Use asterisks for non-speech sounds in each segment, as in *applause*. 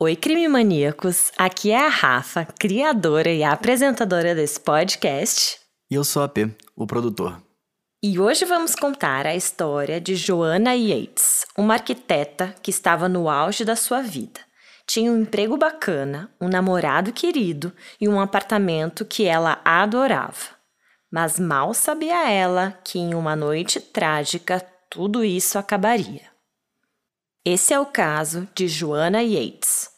Oi, crime maníacos! Aqui é a Rafa, criadora e apresentadora desse podcast. E eu sou a P, o produtor. E hoje vamos contar a história de Joanna Yates, uma arquiteta que estava no auge da sua vida. Tinha um emprego bacana, um namorado querido e um apartamento que ela adorava. Mas mal sabia ela que em uma noite trágica tudo isso acabaria. Esse é o caso de Joanna Yates.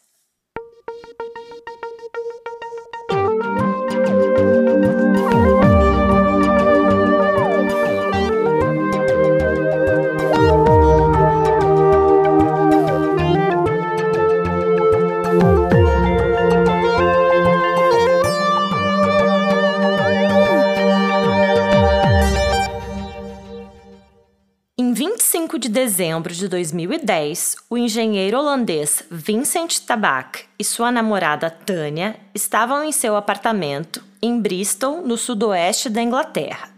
Dezembro de 2010, o engenheiro holandês Vincent Tabak e sua namorada Tânia estavam em seu apartamento em Bristol, no sudoeste da Inglaterra.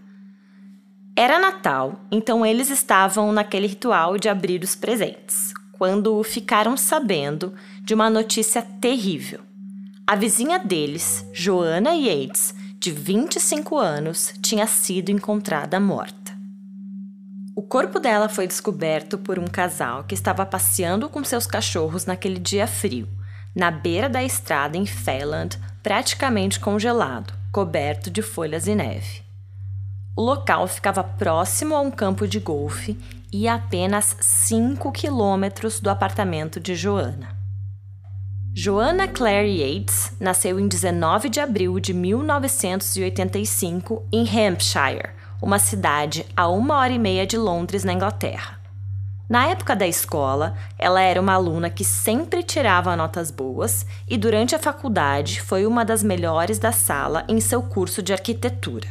Era Natal, então eles estavam naquele ritual de abrir os presentes, quando ficaram sabendo de uma notícia terrível. A vizinha deles, Joanna Yates, de 25 anos, tinha sido encontrada morta. O corpo dela foi descoberto por um casal que estava passeando com seus cachorros naquele dia frio, na beira da estrada em Felland, praticamente congelado, coberto de folhas e neve. O local ficava próximo a um campo de golfe e a apenas 5 quilômetros do apartamento de Joanna. Joanna Claire Yates nasceu em 19 de abril de 1985 em Hampshire, uma cidade a uma hora e meia de Londres, na Inglaterra. Na época da escola, ela era uma aluna que sempre tirava notas boas e durante a faculdade foi uma das melhores da sala em seu curso de arquitetura.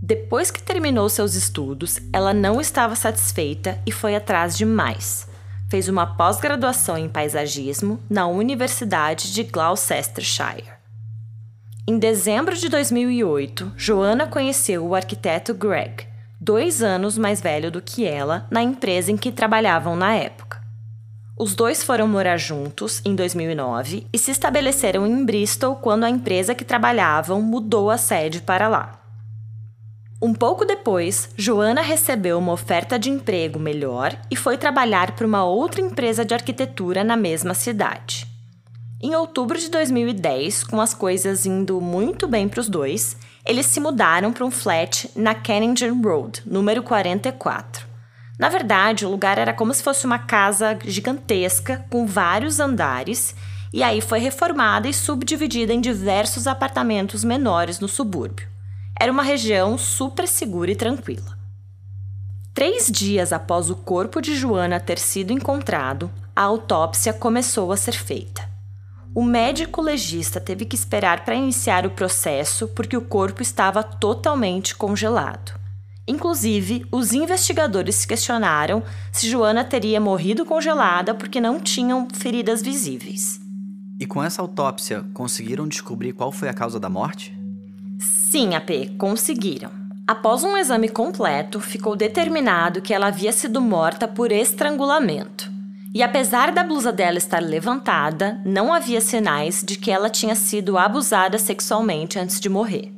Depois que terminou seus estudos, ela não estava satisfeita e foi atrás de mais. Fez uma pós-graduação em paisagismo na Universidade de Gloucestershire. Em dezembro de 2008, Joanna conheceu o arquiteto Greg, dois anos mais velho do que ela, na empresa em que trabalhavam na época. Os dois foram morar juntos em 2009 e se estabeleceram em Bristol quando a empresa que trabalhavam mudou a sede para lá. Um pouco depois, Joana recebeu uma oferta de emprego melhor e foi trabalhar para uma outra empresa de arquitetura na mesma cidade. Em outubro de 2010, com as coisas indo muito bem para os dois, eles se mudaram para um flat na Kennington Road, número 44. Na verdade, o lugar era como se fosse uma casa gigantesca com vários andares, e aí foi reformada e subdividida em diversos apartamentos menores no subúrbio. Era uma região super segura e tranquila. Três dias após o corpo de Joana ter sido encontrado, a autópsia começou a ser feita. O médico legista teve que esperar para iniciar o processo porque o corpo estava totalmente congelado. Inclusive, os investigadores se questionaram se Joana teria morrido congelada porque não tinham feridas visíveis. E com essa autópsia, conseguiram descobrir qual foi a causa da morte? Sim, AP, conseguiram. Após um exame completo, ficou determinado que ela havia sido morta por estrangulamento. E apesar da blusa dela estar levantada, não havia sinais de que ela tinha sido abusada sexualmente antes de morrer.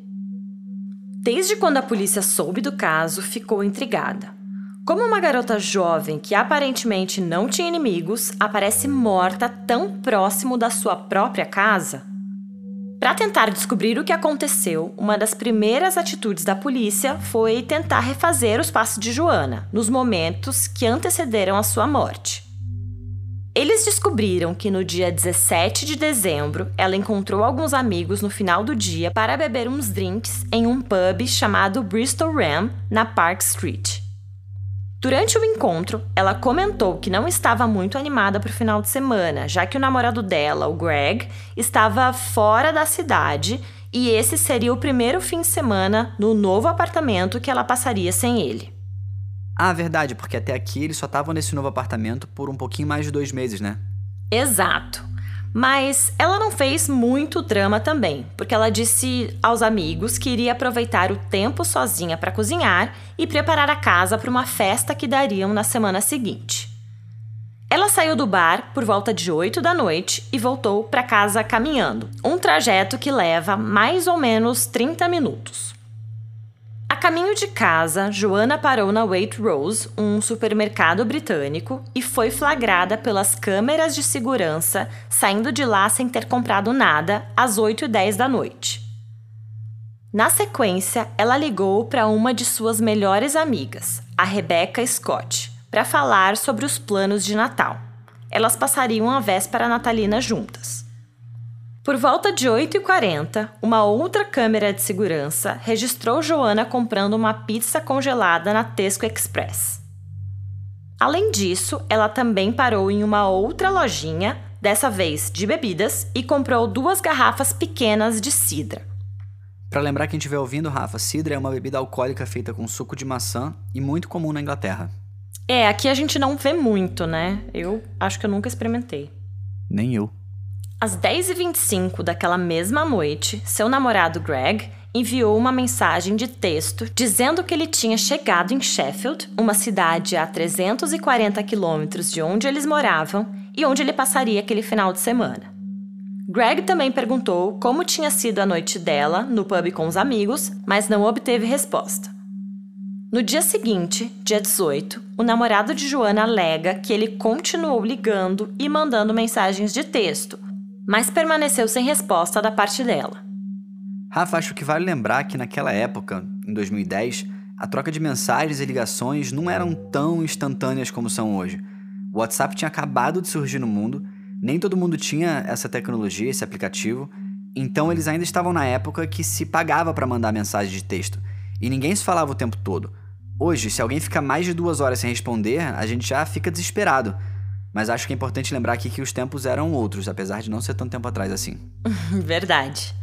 Desde quando a polícia soube do caso, ficou intrigada. Como uma garota jovem que aparentemente não tinha inimigos aparece morta tão próximo da sua própria casa? Para tentar descobrir o que aconteceu, uma das primeiras atitudes da polícia foi tentar refazer os passos de Joana nos momentos que antecederam a sua morte. Eles descobriram que no dia 17 de dezembro ela encontrou alguns amigos no final do dia para beber uns drinks em um pub chamado Bristol Ram, na Park Street. Durante o encontro, ela comentou que não estava muito animada para o final de semana, já que o namorado dela, o Greg, estava fora da cidade e esse seria o primeiro fim de semana no novo apartamento que ela passaria sem ele. Ah, verdade, porque até aqui eles só estavam nesse novo apartamento por um pouquinho mais de dois meses, né? Exato. Mas ela não fez muito drama também, porque ela disse aos amigos que iria aproveitar o tempo sozinha para cozinhar e preparar a casa para uma festa que dariam na semana seguinte. Ela saiu do bar por volta de 8 da noite e voltou para casa caminhando, um trajeto que leva mais ou menos 30 minutos. Caminho de casa, Joana parou na Waitrose, um supermercado britânico, e foi flagrada pelas câmeras de segurança saindo de lá sem ter comprado nada às 8 e 10 da noite. Na sequência, ela ligou para uma de suas melhores amigas, a Rebecca Scott, para falar sobre os planos de Natal. Elas passariam a véspera natalina juntas. Por volta de 8h40, uma outra câmera de segurança registrou Joana comprando uma pizza congelada na Tesco Express. Além disso, ela também parou em uma outra lojinha, dessa vez de bebidas, e comprou duas garrafas pequenas de cidra. Para lembrar quem estiver ouvindo, Rafa, cidra é uma bebida alcoólica feita com suco de maçã e muito comum na Inglaterra. É, aqui a gente não vê muito, né? Eu acho que eu nunca experimentei. Nem eu. Às 10h25 daquela mesma noite, seu namorado Greg enviou uma mensagem de texto dizendo que ele tinha chegado em Sheffield, uma cidade a 340 quilômetros de onde eles moravam e onde ele passaria aquele final de semana. Greg também perguntou como tinha sido a noite dela no pub com os amigos, mas não obteve resposta. No dia seguinte, dia 18, o namorado de Joana alega que ele continuou ligando e mandando mensagens de texto, mas permaneceu sem resposta da parte dela. Rafa, acho que vale lembrar que naquela época, em 2010, a troca de mensagens e ligações não eram tão instantâneas como são hoje. O WhatsApp tinha acabado de surgir no mundo nem todo mundo tinha essa tecnologia, esse aplicativo, então eles ainda estavam na época que se pagava para mandar mensagem de texto e ninguém se falava o tempo todo. Hoje, se alguém fica mais de duas horas sem responder, a gente já fica desesperado. Mas acho que é importante lembrar aqui que os tempos eram outros, apesar de não ser tanto tempo atrás assim. *laughs* Verdade.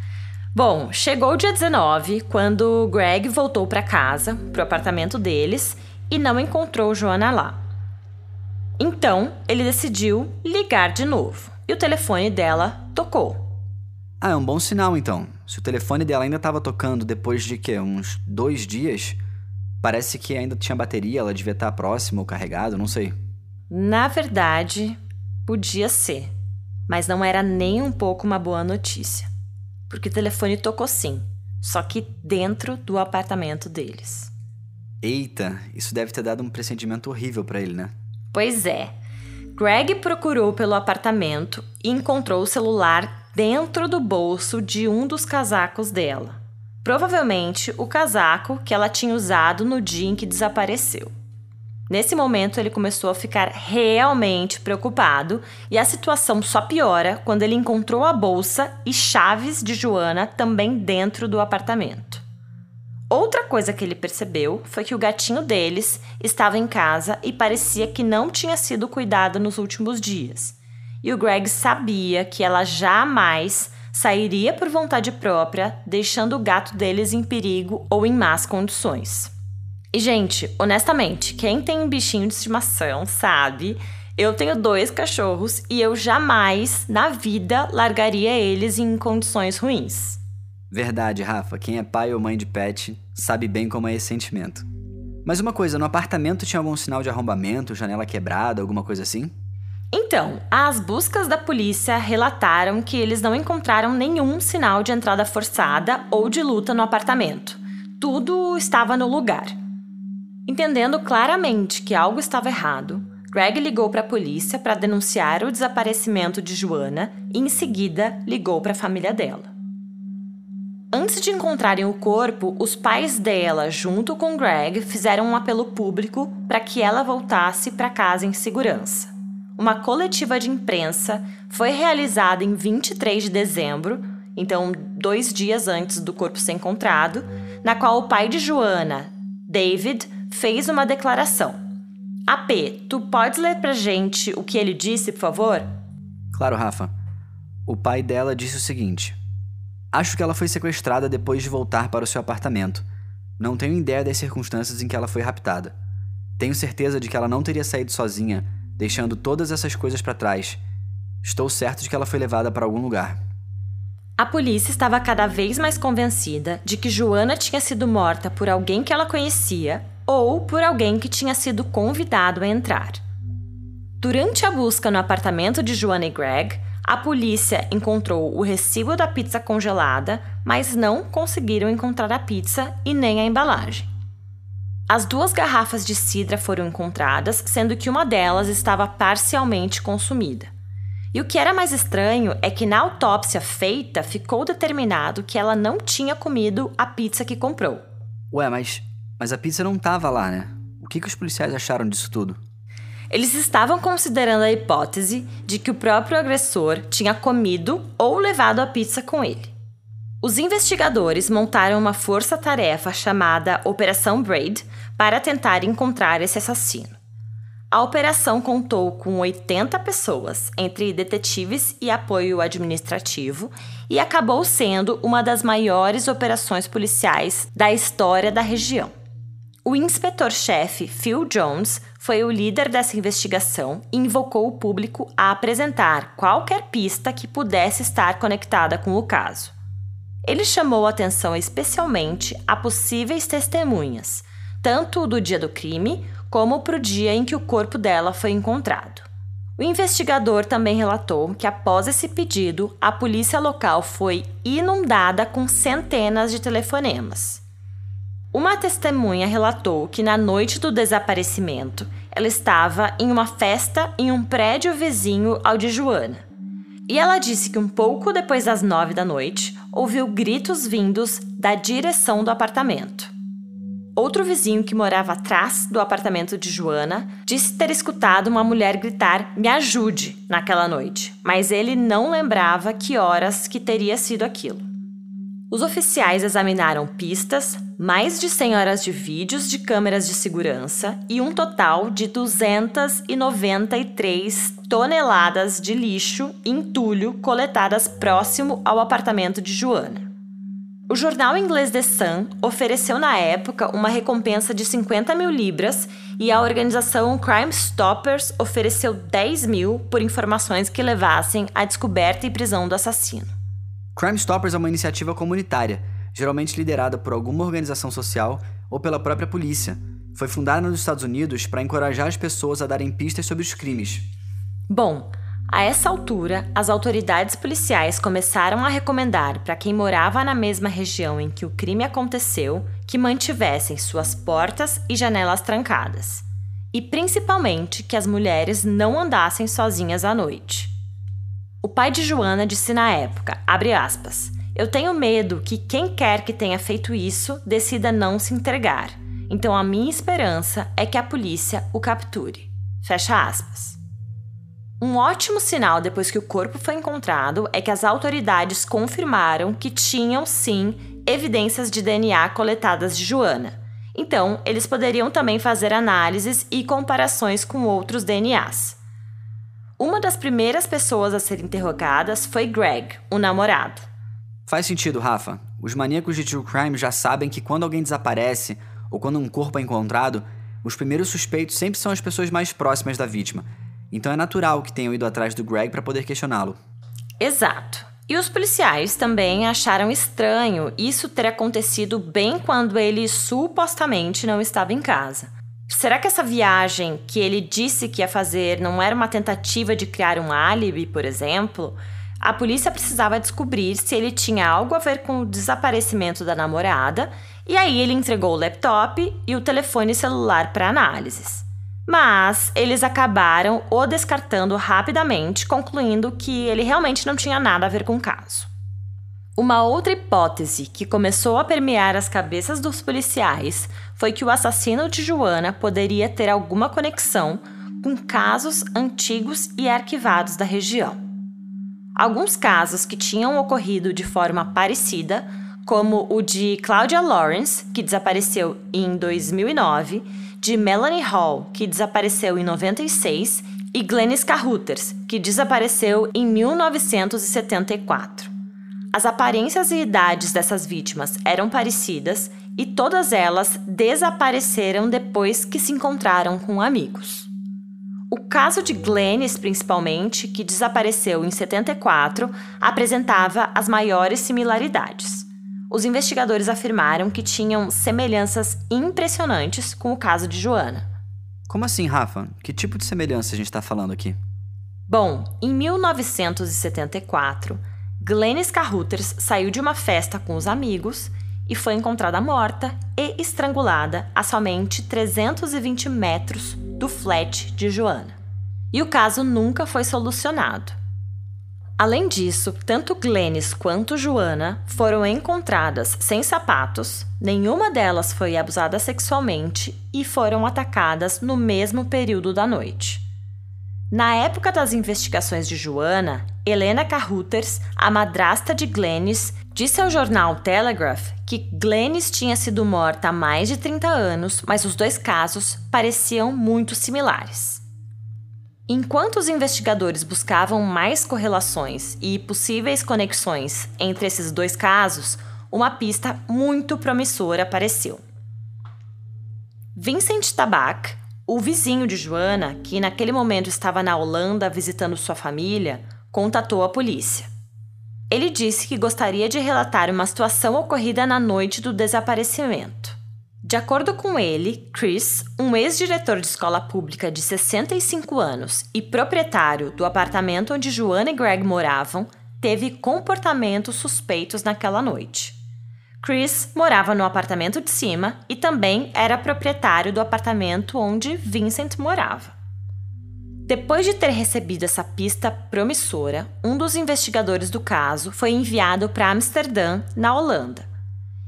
Bom, chegou o dia 19, quando Greg voltou para casa, pro apartamento deles, e não encontrou Joana lá. Então, ele decidiu ligar de novo e o telefone dela tocou. Ah, é um bom sinal então. Se o telefone dela ainda estava tocando depois de que uns dois dias, parece que ainda tinha bateria, ela devia estar próxima ou carregado, não sei. Na verdade, podia ser, mas não era nem um pouco uma boa notícia, porque o telefone tocou sim, só que dentro do apartamento deles. Eita, isso deve ter dado um pressentimento horrível para ele, né? Pois é. Greg procurou pelo apartamento e encontrou o celular dentro do bolso de um dos casacos dela. Provavelmente o casaco que ela tinha usado no dia em que desapareceu. Nesse momento, ele começou a ficar realmente preocupado e a situação só piora quando ele encontrou a bolsa e chaves de Joana também dentro do apartamento. Outra coisa que ele percebeu foi que o gatinho deles estava em casa e parecia que não tinha sido cuidado nos últimos dias. E o Greg sabia que ela jamais sairia por vontade própria, deixando o gato deles em perigo ou em más condições. E, gente, honestamente, quem tem um bichinho de estimação sabe. Eu tenho dois cachorros e eu jamais, na vida, largaria eles em condições ruins. Verdade, Rafa. Quem é pai ou mãe de pet sabe bem como é esse sentimento. Mas uma coisa, no apartamento tinha algum sinal de arrombamento, janela quebrada, alguma coisa assim? Então, as buscas da polícia relataram que eles não encontraram nenhum sinal de entrada forçada ou de luta no apartamento. Tudo estava no lugar. Entendendo claramente que algo estava errado, Greg ligou para a polícia para denunciar o desaparecimento de Joana e, em seguida, ligou para a família dela. Antes de encontrarem o corpo, os pais dela, junto com Greg, fizeram um apelo público para que ela voltasse para casa em segurança. Uma coletiva de imprensa foi realizada em 23 de dezembro, então dois dias antes do corpo ser encontrado, na qual o pai de Joana, David, fez uma declaração. AP, tu podes ler pra gente o que ele disse, por favor? Claro, Rafa. O pai dela disse o seguinte: Acho que ela foi sequestrada depois de voltar para o seu apartamento. Não tenho ideia das circunstâncias em que ela foi raptada. Tenho certeza de que ela não teria saído sozinha, deixando todas essas coisas para trás. Estou certo de que ela foi levada para algum lugar. A polícia estava cada vez mais convencida de que Joana tinha sido morta por alguém que ela conhecia ou por alguém que tinha sido convidado a entrar. Durante a busca no apartamento de Joanna e Greg, a polícia encontrou o recibo da pizza congelada, mas não conseguiram encontrar a pizza e nem a embalagem. As duas garrafas de cidra foram encontradas, sendo que uma delas estava parcialmente consumida. E o que era mais estranho é que na autópsia feita ficou determinado que ela não tinha comido a pizza que comprou. Ué, mas, mas a pizza não estava lá, né? O que, que os policiais acharam disso tudo? Eles estavam considerando a hipótese de que o próprio agressor tinha comido ou levado a pizza com ele. Os investigadores montaram uma força-tarefa chamada Operação Braid para tentar encontrar esse assassino. A operação contou com 80 pessoas, entre detetives e apoio administrativo, e acabou sendo uma das maiores operações policiais da história da região. O inspetor-chefe Phil Jones foi o líder dessa investigação e invocou o público a apresentar qualquer pista que pudesse estar conectada com o caso. Ele chamou atenção especialmente a possíveis testemunhas, tanto do dia do crime como para o dia em que o corpo dela foi encontrado. O investigador também relatou que, após esse pedido, a polícia local foi inundada com centenas de telefonemas. Uma testemunha relatou que na noite do desaparecimento, ela estava em uma festa em um prédio vizinho ao de Joana. E ela disse que um pouco depois das nove da noite, ouviu gritos vindos da direção do apartamento. Outro vizinho que morava atrás do apartamento de Joana disse ter escutado uma mulher gritar "me ajude" naquela noite, mas ele não lembrava que horas que teria sido aquilo. Os oficiais examinaram pistas, mais de 100 horas de vídeos de câmeras de segurança e um total de 293 toneladas de lixo e entulho coletadas próximo ao apartamento de Joana. O jornal inglês The Sun ofereceu na época uma recompensa de 50 mil libras e a organização Crime Stoppers ofereceu 10 mil por informações que levassem à descoberta e prisão do assassino. Crime Stoppers é uma iniciativa comunitária, geralmente liderada por alguma organização social ou pela própria polícia. Foi fundada nos Estados Unidos para encorajar as pessoas a darem pistas sobre os crimes. Bom, a essa altura, as autoridades policiais começaram a recomendar para quem morava na mesma região em que o crime aconteceu que mantivessem suas portas e janelas trancadas. E principalmente que as mulheres não andassem sozinhas à noite. O pai de Joana disse na época, aspas, eu tenho medo que quem quer que tenha feito isso decida não se entregar. Então a minha esperança é que a polícia o capture. Fecha aspas. Um ótimo sinal depois que o corpo foi encontrado é que as autoridades confirmaram que tinham sim evidências de DNA coletadas de Joana. Então, eles poderiam também fazer análises e comparações com outros DNAs. Uma das primeiras pessoas a ser interrogadas foi Greg, o namorado. Faz sentido, Rafa. Os maníacos de true crime já sabem que quando alguém desaparece ou quando um corpo é encontrado, os primeiros suspeitos sempre são as pessoas mais próximas da vítima. Então é natural que tenham ido atrás do Greg para poder questioná-lo. Exato. E os policiais também acharam estranho isso ter acontecido bem quando ele supostamente não estava em casa. Será que essa viagem que ele disse que ia fazer não era uma tentativa de criar um álibi, por exemplo? A polícia precisava descobrir se ele tinha algo a ver com o desaparecimento da namorada, e aí ele entregou o laptop e o telefone celular para análises. Mas eles acabaram o descartando rapidamente, concluindo que ele realmente não tinha nada a ver com o caso. Uma outra hipótese que começou a permear as cabeças dos policiais foi que o assassino de Joana poderia ter alguma conexão com casos antigos e arquivados da região. Alguns casos que tinham ocorrido de forma parecida, como o de Claudia Lawrence, que desapareceu em 2009, de Melanie Hall, que desapareceu em 96, e Glennis Carruthers, que desapareceu em 1974. As aparências e idades dessas vítimas eram parecidas e todas elas desapareceram depois que se encontraram com amigos. O caso de Glennis, principalmente, que desapareceu em 74, apresentava as maiores similaridades. Os investigadores afirmaram que tinham semelhanças impressionantes com o caso de Joana. Como assim, Rafa? Que tipo de semelhança a gente está falando aqui? Bom, em 1974, Glennis Carruthers saiu de uma festa com os amigos e foi encontrada morta e estrangulada a somente 320 metros do flat de Joana. E o caso nunca foi solucionado. Além disso, tanto Glennis quanto Joana foram encontradas sem sapatos, nenhuma delas foi abusada sexualmente e foram atacadas no mesmo período da noite. Na época das investigações de Joana, Helena Carruthers, a madrasta de Glennis, disse ao jornal Telegraph que Glennis tinha sido morta há mais de 30 anos, mas os dois casos pareciam muito similares. Enquanto os investigadores buscavam mais correlações e possíveis conexões entre esses dois casos, uma pista muito promissora apareceu. Vincent Tabak, o vizinho de Joana, que naquele momento estava na Holanda visitando sua família, contatou a polícia. Ele disse que gostaria de relatar uma situação ocorrida na noite do desaparecimento. De acordo com ele, Chris, um ex-diretor de escola pública de 65 anos e proprietário do apartamento onde Joana e Greg moravam, teve comportamentos suspeitos naquela noite. Chris morava no apartamento de cima e também era proprietário do apartamento onde Vincent morava. Depois de ter recebido essa pista promissora, um dos investigadores do caso foi enviado para Amsterdã, na Holanda.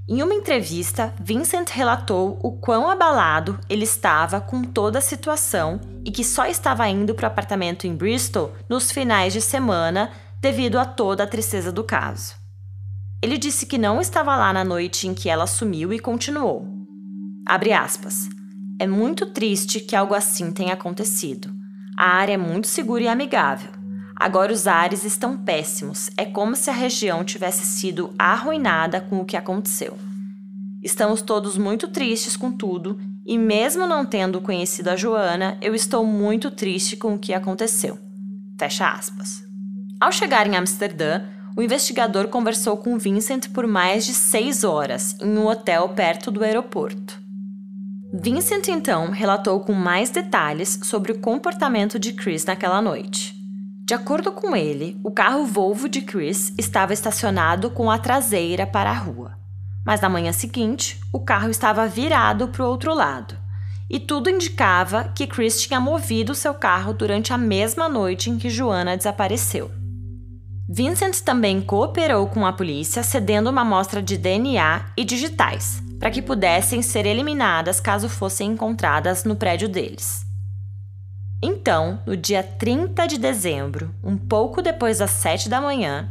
Em uma entrevista, Vincent relatou o quão abalado ele estava com toda a situação e que só estava indo para o apartamento em Bristol nos finais de semana devido a toda a tristeza do caso. Ele disse que não estava lá na noite em que ela sumiu e continuou. Abre aspas. É muito triste que algo assim tenha acontecido. A área é muito segura e amigável. Agora os ares estão péssimos. É como se a região tivesse sido arruinada com o que aconteceu. Estamos todos muito tristes com tudo, e mesmo não tendo conhecido a Joana, eu estou muito triste com o que aconteceu. Fecha aspas. Ao chegar em Amsterdã, o investigador conversou com Vincent por mais de seis horas em um hotel perto do aeroporto. Vincent então relatou com mais detalhes sobre o comportamento de Chris naquela noite. De acordo com ele, o carro Volvo de Chris estava estacionado com a traseira para a rua. Mas na manhã seguinte, o carro estava virado para o outro lado. E tudo indicava que Chris tinha movido seu carro durante a mesma noite em que Joana desapareceu. Vincent também cooperou com a polícia, cedendo uma amostra de DNA e digitais, para que pudessem ser eliminadas caso fossem encontradas no prédio deles. Então, no dia 30 de dezembro, um pouco depois das 7 da manhã,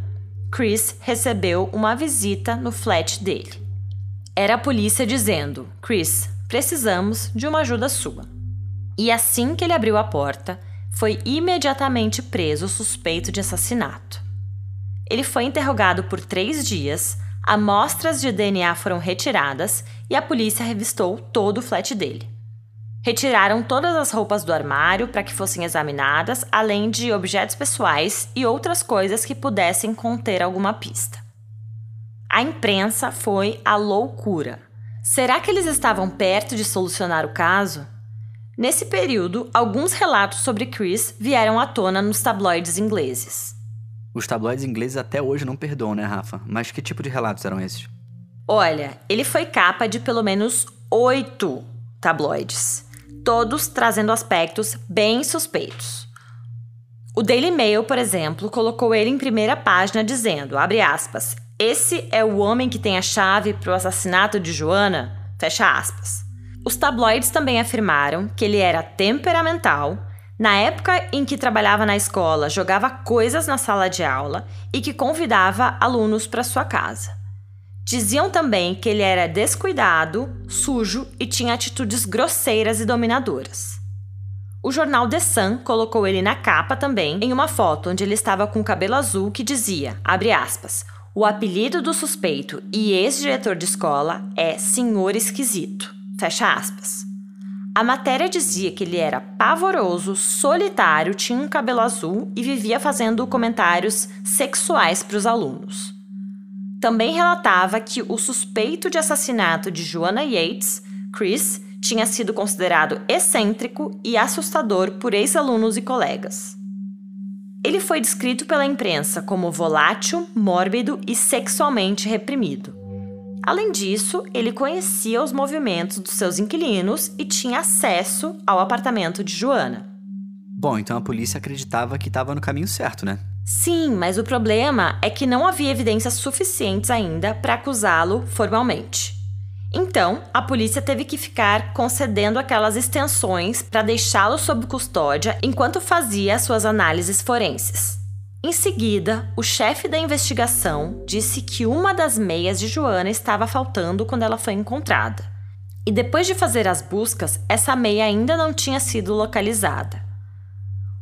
Chris recebeu uma visita no flat dele. Era a polícia dizendo: Chris, precisamos de uma ajuda sua. E assim que ele abriu a porta, foi imediatamente preso suspeito de assassinato. Ele foi interrogado por três dias, amostras de DNA foram retiradas e a polícia revistou todo o flat dele. Retiraram todas as roupas do armário para que fossem examinadas, além de objetos pessoais e outras coisas que pudessem conter alguma pista. A imprensa foi a loucura. Será que eles estavam perto de solucionar o caso? Nesse período, alguns relatos sobre Chris vieram à tona nos tabloides ingleses. Os tabloides ingleses até hoje não perdoam, né, Rafa? Mas que tipo de relatos eram esses? Olha, ele foi capa de pelo menos oito tabloides, todos trazendo aspectos bem suspeitos. O Daily Mail, por exemplo, colocou ele em primeira página dizendo, abre aspas, esse é o homem que tem a chave para o assassinato de Joana? Fecha aspas. Os tabloides também afirmaram que ele era temperamental, na época em que trabalhava na escola, jogava coisas na sala de aula e que convidava alunos para sua casa. Diziam também que ele era descuidado, sujo e tinha atitudes grosseiras e dominadoras. O jornal The Sun colocou ele na capa também em uma foto onde ele estava com cabelo azul que dizia, aspas, o apelido do suspeito e ex-diretor de escola é Senhor Esquisito. Fecha aspas. A matéria dizia que ele era pavoroso, solitário, tinha um cabelo azul e vivia fazendo comentários sexuais para os alunos. Também relatava que o suspeito de assassinato de Joanna Yates, Chris, tinha sido considerado excêntrico e assustador por ex-alunos e colegas. Ele foi descrito pela imprensa como volátil, mórbido e sexualmente reprimido. Além disso, ele conhecia os movimentos dos seus inquilinos e tinha acesso ao apartamento de Joana. Bom, então a polícia acreditava que estava no caminho certo, né? Sim, mas o problema é que não havia evidências suficientes ainda para acusá-lo formalmente. Então, a polícia teve que ficar concedendo aquelas extensões para deixá-lo sob custódia enquanto fazia suas análises forenses. Em seguida, o chefe da investigação disse que uma das meias de Joana estava faltando quando ela foi encontrada. E depois de fazer as buscas, essa meia ainda não tinha sido localizada.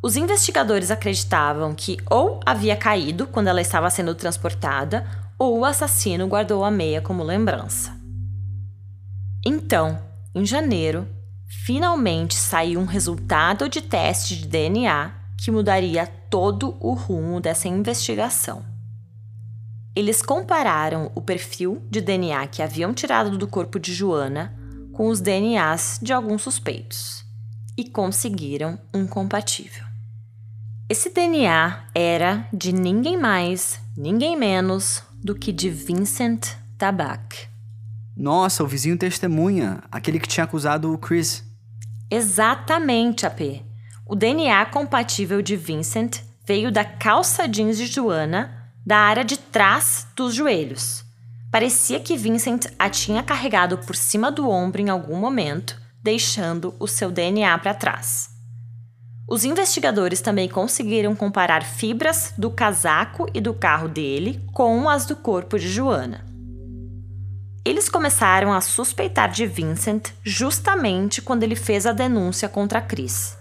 Os investigadores acreditavam que ou havia caído quando ela estava sendo transportada, ou o assassino guardou a meia como lembrança. Então, em janeiro, finalmente saiu um resultado de teste de DNA que mudaria todo o rumo dessa investigação. Eles compararam o perfil de DNA que haviam tirado do corpo de Joana com os DNAs de alguns suspeitos e conseguiram um compatível. Esse DNA era de ninguém mais, ninguém menos do que de Vincent Tabak. Nossa, o vizinho testemunha, aquele que tinha acusado o Chris. Exatamente, AP. O DNA compatível de Vincent veio da calça jeans de Joana, da área de trás dos joelhos. Parecia que Vincent a tinha carregado por cima do ombro em algum momento, deixando o seu DNA para trás. Os investigadores também conseguiram comparar fibras do casaco e do carro dele com as do corpo de Joana. Eles começaram a suspeitar de Vincent justamente quando ele fez a denúncia contra Chris.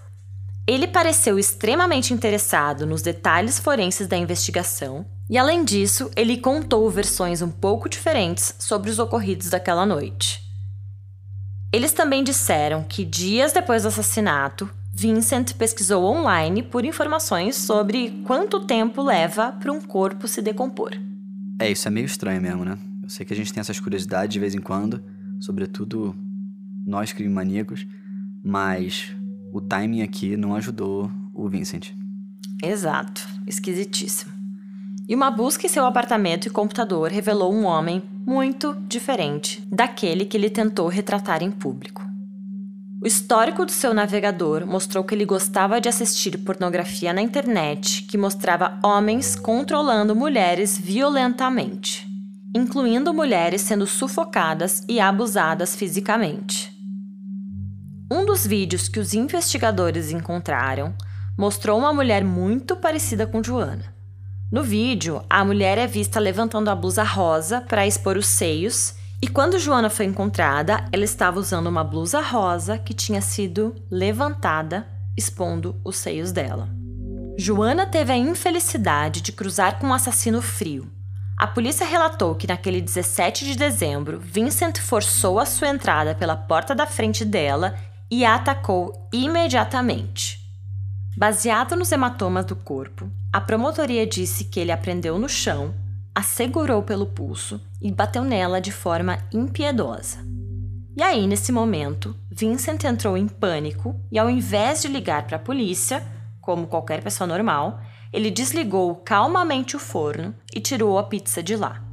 Ele pareceu extremamente interessado nos detalhes forenses da investigação e, além disso, ele contou versões um pouco diferentes sobre os ocorridos daquela noite. Eles também disseram que, dias depois do assassinato, Vincent pesquisou online por informações sobre quanto tempo leva para um corpo se decompor. É, isso é meio estranho mesmo, né? Eu sei que a gente tem essas curiosidades de vez em quando, sobretudo nós crime maníacos, mas o timing aqui não ajudou o Vincent. Exato, esquisitíssimo. E uma busca em seu apartamento e computador revelou um homem muito diferente daquele que ele tentou retratar em público. O histórico do seu navegador mostrou que ele gostava de assistir pornografia na internet que mostrava homens controlando mulheres violentamente incluindo mulheres sendo sufocadas e abusadas fisicamente. Um dos vídeos que os investigadores encontraram mostrou uma mulher muito parecida com Joana. No vídeo, a mulher é vista levantando a blusa rosa para expor os seios, e quando Joana foi encontrada, ela estava usando uma blusa rosa que tinha sido levantada, expondo os seios dela. Joana teve a infelicidade de cruzar com um assassino frio, a polícia relatou que naquele 17 de dezembro, Vincent forçou a sua entrada pela porta da frente dela e a atacou imediatamente. Baseado nos hematomas do corpo, a promotoria disse que ele a prendeu no chão, a segurou pelo pulso e bateu nela de forma impiedosa. E aí, nesse momento, Vincent entrou em pânico e, ao invés de ligar para a polícia, como qualquer pessoa normal, ele desligou calmamente o forno e tirou a pizza de lá.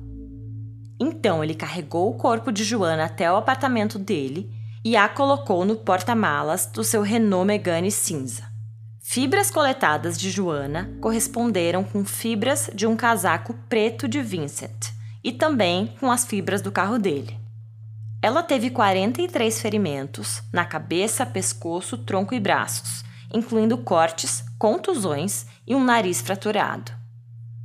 Então ele carregou o corpo de Joana até o apartamento dele e a colocou no porta-malas do seu Renault Megane cinza. Fibras coletadas de Joana corresponderam com fibras de um casaco preto de Vincent e também com as fibras do carro dele. Ela teve 43 ferimentos na cabeça, pescoço, tronco e braços, incluindo cortes, contusões e um nariz fraturado.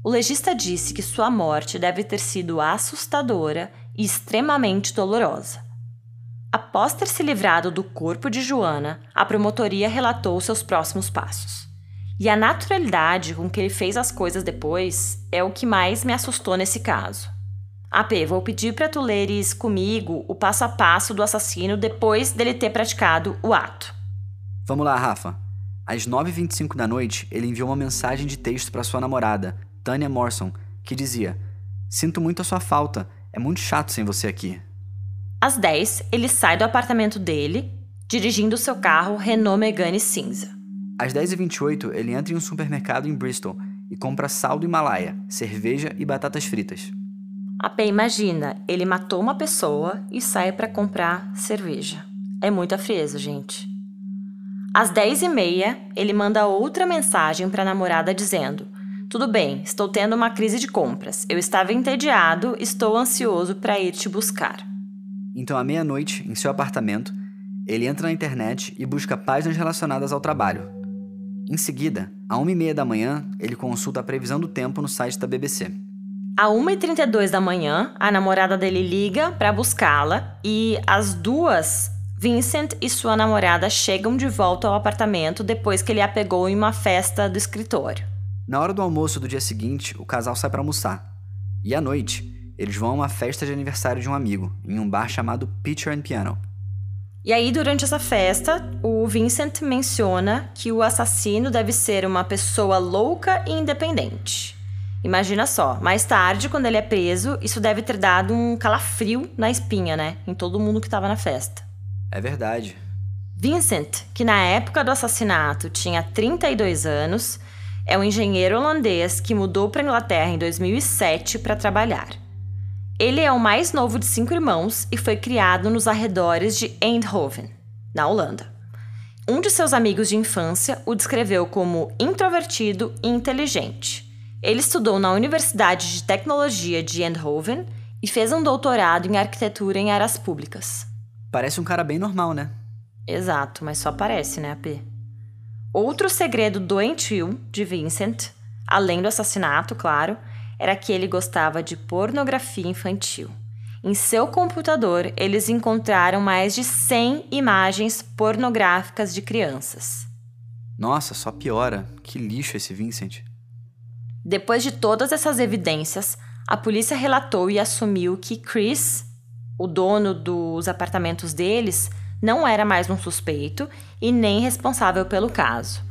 O legista disse que sua morte deve ter sido assustadora e extremamente dolorosa. Após ter se livrado do corpo de Joana, a promotoria relatou seus próximos passos. E a naturalidade com que ele fez as coisas depois é o que mais me assustou nesse caso. AP, vou pedir para tu leres comigo o passo a passo do assassino depois dele ter praticado o ato. Vamos lá, Rafa. Às 9h25 da noite, ele enviou uma mensagem de texto para sua namorada, Tanya Morrison, que dizia: Sinto muito a sua falta, é muito chato sem você aqui. Às 10, ele sai do apartamento dele, dirigindo seu carro Renault Megane cinza. Às 10h28, ele entra em um supermercado em Bristol e compra sal do Himalaia, cerveja e batatas fritas. A P imagina, ele matou uma pessoa e sai para comprar cerveja. É muita frieza, gente. Às 10h30, ele manda outra mensagem para a namorada dizendo: Tudo bem, estou tendo uma crise de compras. Eu estava entediado, estou ansioso para ir te buscar. Então, à meia-noite, em seu apartamento, ele entra na internet e busca páginas relacionadas ao trabalho. Em seguida, à 1h30 da manhã, ele consulta a previsão do tempo no site da BBC. À 1h32 da manhã, a namorada dele liga para buscá-la e às duas Vincent e sua namorada chegam de volta ao apartamento depois que ele a pegou em uma festa do escritório. Na hora do almoço do dia seguinte, o casal sai para almoçar. E à noite, eles vão a uma festa de aniversário de um amigo, em um bar chamado Picture and Piano. E aí, durante essa festa, o Vincent menciona que o assassino deve ser uma pessoa louca e independente. Imagina só, mais tarde, quando ele é preso, isso deve ter dado um calafrio na espinha, né? Em todo mundo que estava na festa. É verdade. Vincent, que na época do assassinato tinha 32 anos, é um engenheiro holandês que mudou para a Inglaterra em 2007 para trabalhar. Ele é o mais novo de cinco irmãos e foi criado nos arredores de Eindhoven, na Holanda. Um de seus amigos de infância o descreveu como introvertido e inteligente. Ele estudou na Universidade de Tecnologia de Eindhoven e fez um doutorado em arquitetura em áreas públicas. Parece um cara bem normal, né? Exato, mas só parece, né, AP? Outro segredo doentio de Vincent, além do assassinato, claro, era que ele gostava de pornografia infantil. Em seu computador, eles encontraram mais de 100 imagens pornográficas de crianças. Nossa, só piora. Que lixo esse Vincent. Depois de todas essas evidências, a polícia relatou e assumiu que Chris o dono dos apartamentos deles não era mais um suspeito e nem responsável pelo caso.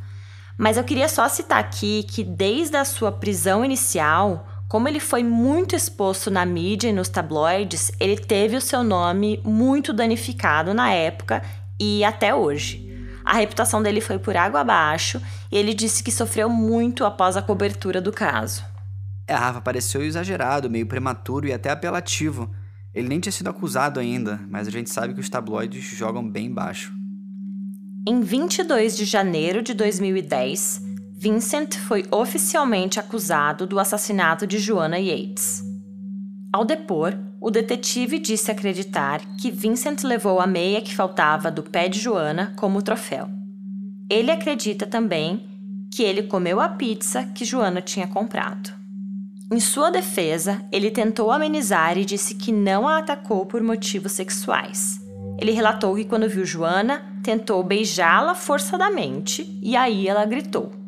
Mas eu queria só citar aqui que desde a sua prisão inicial, como ele foi muito exposto na mídia e nos tabloides, ele teve o seu nome muito danificado na época e até hoje. A reputação dele foi por água abaixo e ele disse que sofreu muito após a cobertura do caso. É, Rafa pareceu exagerado, meio prematuro e até apelativo. Ele nem tinha sido acusado ainda, mas a gente sabe que os tabloides jogam bem baixo. Em 22 de janeiro de 2010, Vincent foi oficialmente acusado do assassinato de Joanna Yates. Ao depor, o detetive disse acreditar que Vincent levou a meia que faltava do pé de Joanna como troféu. Ele acredita também que ele comeu a pizza que Joanna tinha comprado. Em sua defesa, ele tentou amenizar e disse que não a atacou por motivos sexuais. Ele relatou que quando viu Joana, tentou beijá-la forçadamente e aí ela gritou.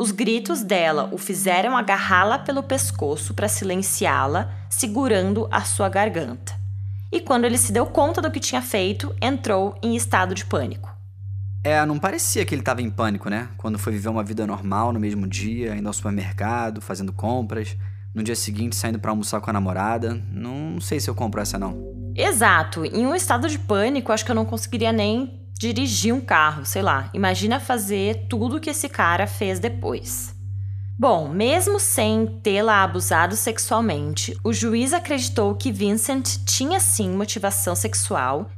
Os gritos dela o fizeram agarrá-la pelo pescoço para silenciá-la, segurando a sua garganta. E quando ele se deu conta do que tinha feito, entrou em estado de pânico. É, não parecia que ele estava em pânico, né? Quando foi viver uma vida normal no mesmo dia, indo ao supermercado, fazendo compras, no dia seguinte saindo para almoçar com a namorada. Não sei se eu compro essa não. Exato. Em um estado de pânico, acho que eu não conseguiria nem dirigir um carro, sei lá. Imagina fazer tudo que esse cara fez depois. Bom, mesmo sem tê-la abusado sexualmente, o juiz acreditou que Vincent tinha sim motivação sexual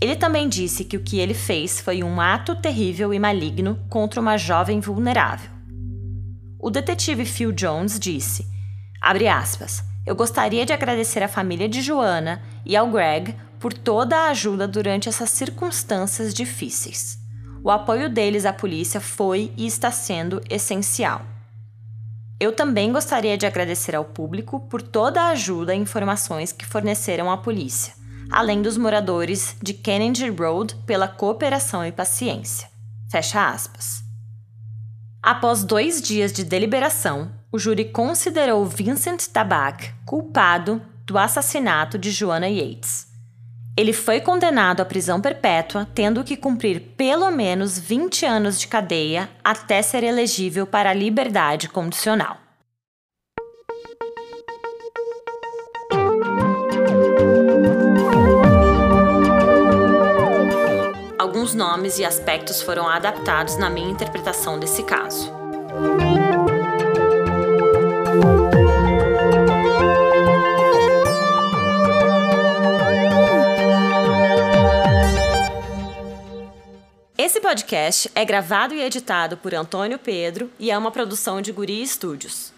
ele também disse que o que ele fez foi um ato terrível e maligno contra uma jovem vulnerável. O detetive Phil Jones disse: aspas, Eu gostaria de agradecer à família de Joanna e ao Greg por toda a ajuda durante essas circunstâncias difíceis. O apoio deles à polícia foi e está sendo essencial. Eu também gostaria de agradecer ao público por toda a ajuda e informações que forneceram à polícia além dos moradores de Kennedy Road pela cooperação e paciência. Fecha aspas. Após dois dias de deliberação, o júri considerou Vincent Tabak culpado do assassinato de Joanna Yates. Ele foi condenado à prisão perpétua, tendo que cumprir pelo menos 20 anos de cadeia até ser elegível para a liberdade condicional. Alguns nomes e aspectos foram adaptados na minha interpretação desse caso. Esse podcast é gravado e editado por Antônio Pedro e é uma produção de Guri Studios.